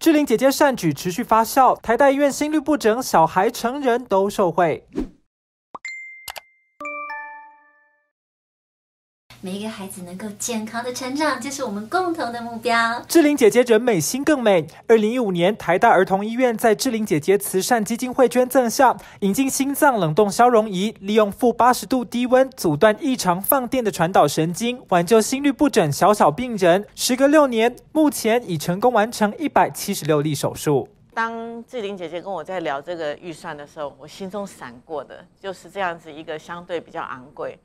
志玲姐姐善举持续发酵，台大医院心律不整，小孩、成人都受惠。每一个孩子能够健康的成长，就是我们共同的目标。志玲姐姐人美心更美。二零一五年，台大儿童医院在志玲姐姐慈善基金会捐赠下，引进心脏冷冻消融仪，利用负八十度低温阻断异常放电的传导神经，挽救心律不整小小病人。时隔六年，目前已成功完成一百七十六例手术。当志玲姐姐跟我在聊这个预算的时候，我心中闪过的就是这样子一个相对比较昂贵。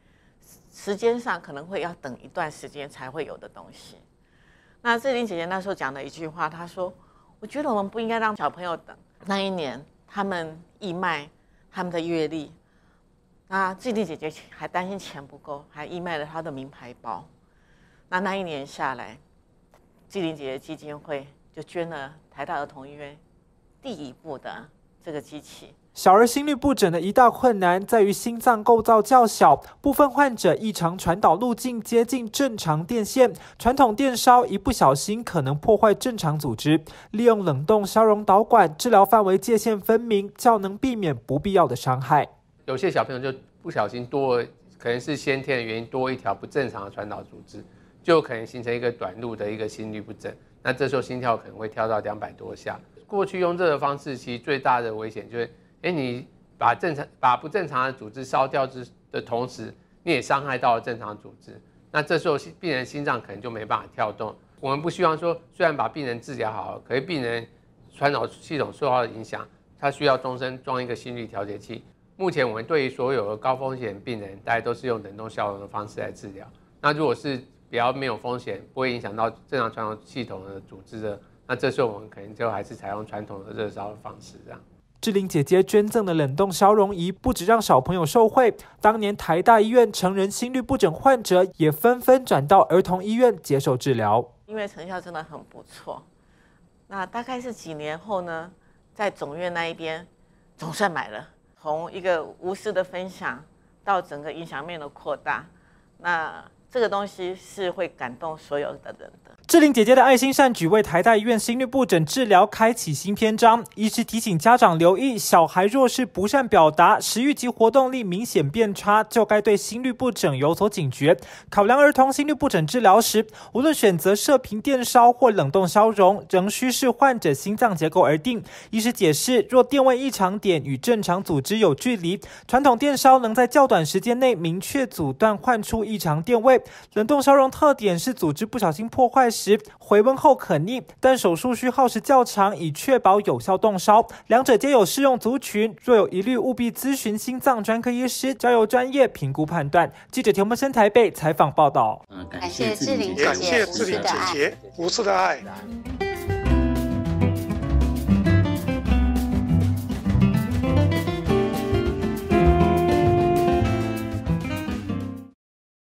时间上可能会要等一段时间才会有的东西。那志玲姐姐那时候讲了一句话，她说：“我觉得我们不应该让小朋友等。”那一年他们义卖他们的阅历，那志玲姐姐还担心钱不够，还义卖了她的名牌包。那那一年下来，志玲姐姐基金会就捐了台大儿童医院第一部的这个机器。小儿心律不整的一大困难在于心脏构造较小，部分患者异常传导路径接近正常电线，传统电烧一不小心可能破坏正常组织。利用冷冻消融导管，治疗范围界限分明，较能避免不必要的伤害。有些小朋友就不小心多，可能是先天的原因多一条不正常的传导组织，就可能形成一个短路的一个心律不整。那这时候心跳可能会跳到两百多下。过去用这个方式，其实最大的危险就是。哎，你把正常、把不正常的组织烧掉之的同时，你也伤害到了正常组织。那这时候病人心脏可能就没办法跳动。我们不希望说，虽然把病人治疗好了，可是病人传导系统受到影响，他需要终身装一个心率调节器。目前我们对于所有的高风险病人，大家都是用冷冻消融的方式来治疗。那如果是比较没有风险，不会影响到正常传导系统的组织的，那这时候我们可能就还是采用传统的热烧的方式这样。志玲姐姐捐赠的冷冻消融仪，不止让小朋友受惠，当年台大医院成人心律不整患者也纷纷转到儿童医院接受治疗，因为成效真的很不错。那大概是几年后呢，在总院那一边总算买了，从一个无私的分享到整个影响面的扩大，那这个东西是会感动所有的人的。志玲姐姐的爱心善举为台大医院心律不整治疗开启新篇章。医师提醒家长留意，小孩若是不善表达、食欲及活动力明显变差，就该对心律不整有所警觉。考量儿童心律不整治疗时，无论选择射频电烧或冷冻消融，仍需视患者心脏结构而定。医师解释，若电位异常点与正常组织有距离，传统电烧能在较短时间内明确阻断患处异常电位；冷冻消融特点是组织不小心破坏。时回温后可逆，但手术需耗时较长，以确保有效冻烧。两者皆有适用族群，若有疑虑，务必咨询心脏专科医师，交由专业评估判断。记者田木生台北采访报道。感谢志玲姐姐无私的爱。